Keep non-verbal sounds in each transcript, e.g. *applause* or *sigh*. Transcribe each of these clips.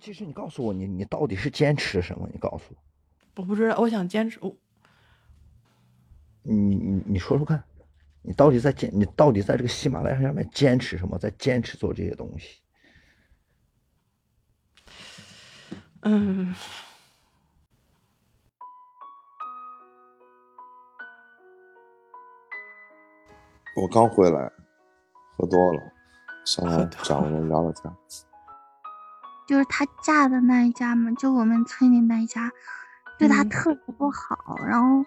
其实你告诉我，你你到底是坚持什么？你告诉我，我不知道，我想坚持。我，你你你说说看，你到底在坚，你到底在这个喜马拉雅上面坚持什么？在坚持做这些东西？嗯，我刚回来，喝多了，上来找人聊聊天。就是她嫁的那一家嘛，就我们村里那一家，对她嗯特别不好，然后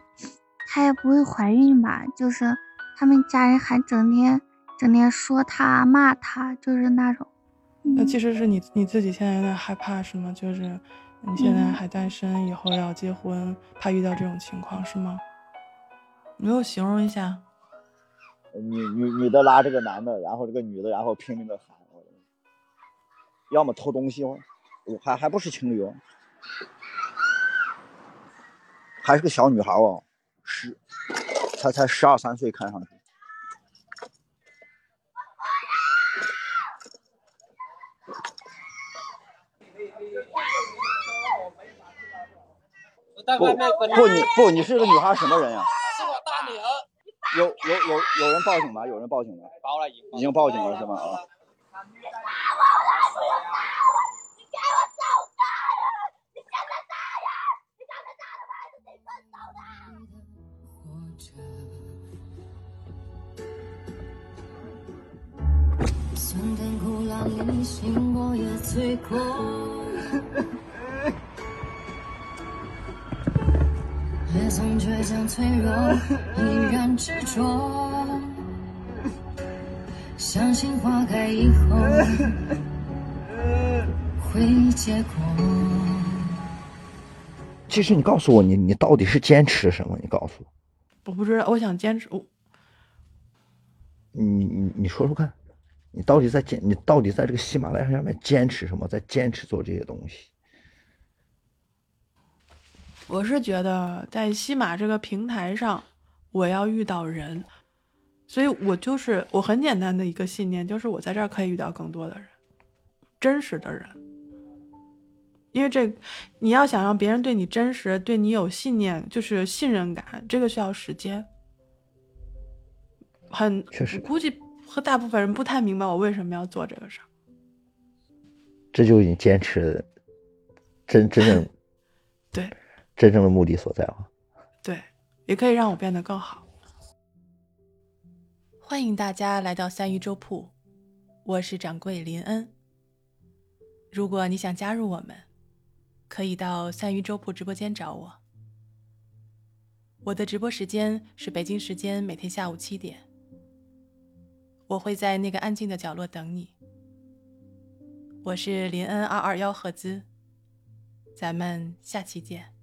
她也不会怀孕吧，就是他们家人还整天整天说她骂她，就是那种。嗯那其实是你你自己现在有点害怕是吗？就是你现在嗯还单身，以后要结婚，怕遇到这种情况是吗？你给我形容一下。女女女的拉这个男的，然后这个女的然后拼命的喊，我要么偷东西哦，还还不是情侣哦，还是个小女孩哦，十才才十二三岁，看上去。不不，你不，你是个女孩，什么人呀？是我大女儿，有有有有人报警吗？有人报警吗？报了已已经报警了是吗？啊。酸甜苦辣里，醒过也醉过。也曾倔强脆弱，依然执着。相信花开以后会结果。其实你告诉我，你你到底是坚持什么？你告诉我，我不知道，我想坚持。我你你你说说看，你到底在坚，你到底在这个喜马拉雅上面坚持什么？在坚持做这些东西？我是觉得在西马这个平台上，我要遇到人，所以我就是我很简单的一个信念，就是我在这儿可以遇到更多的人，真实的人。因为这，你要想让别人对你真实，对你有信念，就是信任感，这个需要时间。很，确实我估计和大部分人不太明白我为什么要做这个事儿。这就是你坚持真真正 *laughs* 对真正的目的所在啊！对，也可以让我变得更好。欢迎大家来到三鱼粥铺，我是掌柜林恩。如果你想加入我们，可以到三鱼粥铺直播间找我。我的直播时间是北京时间每天下午七点，我会在那个安静的角落等你。我是林恩二二幺赫兹，咱们下期见。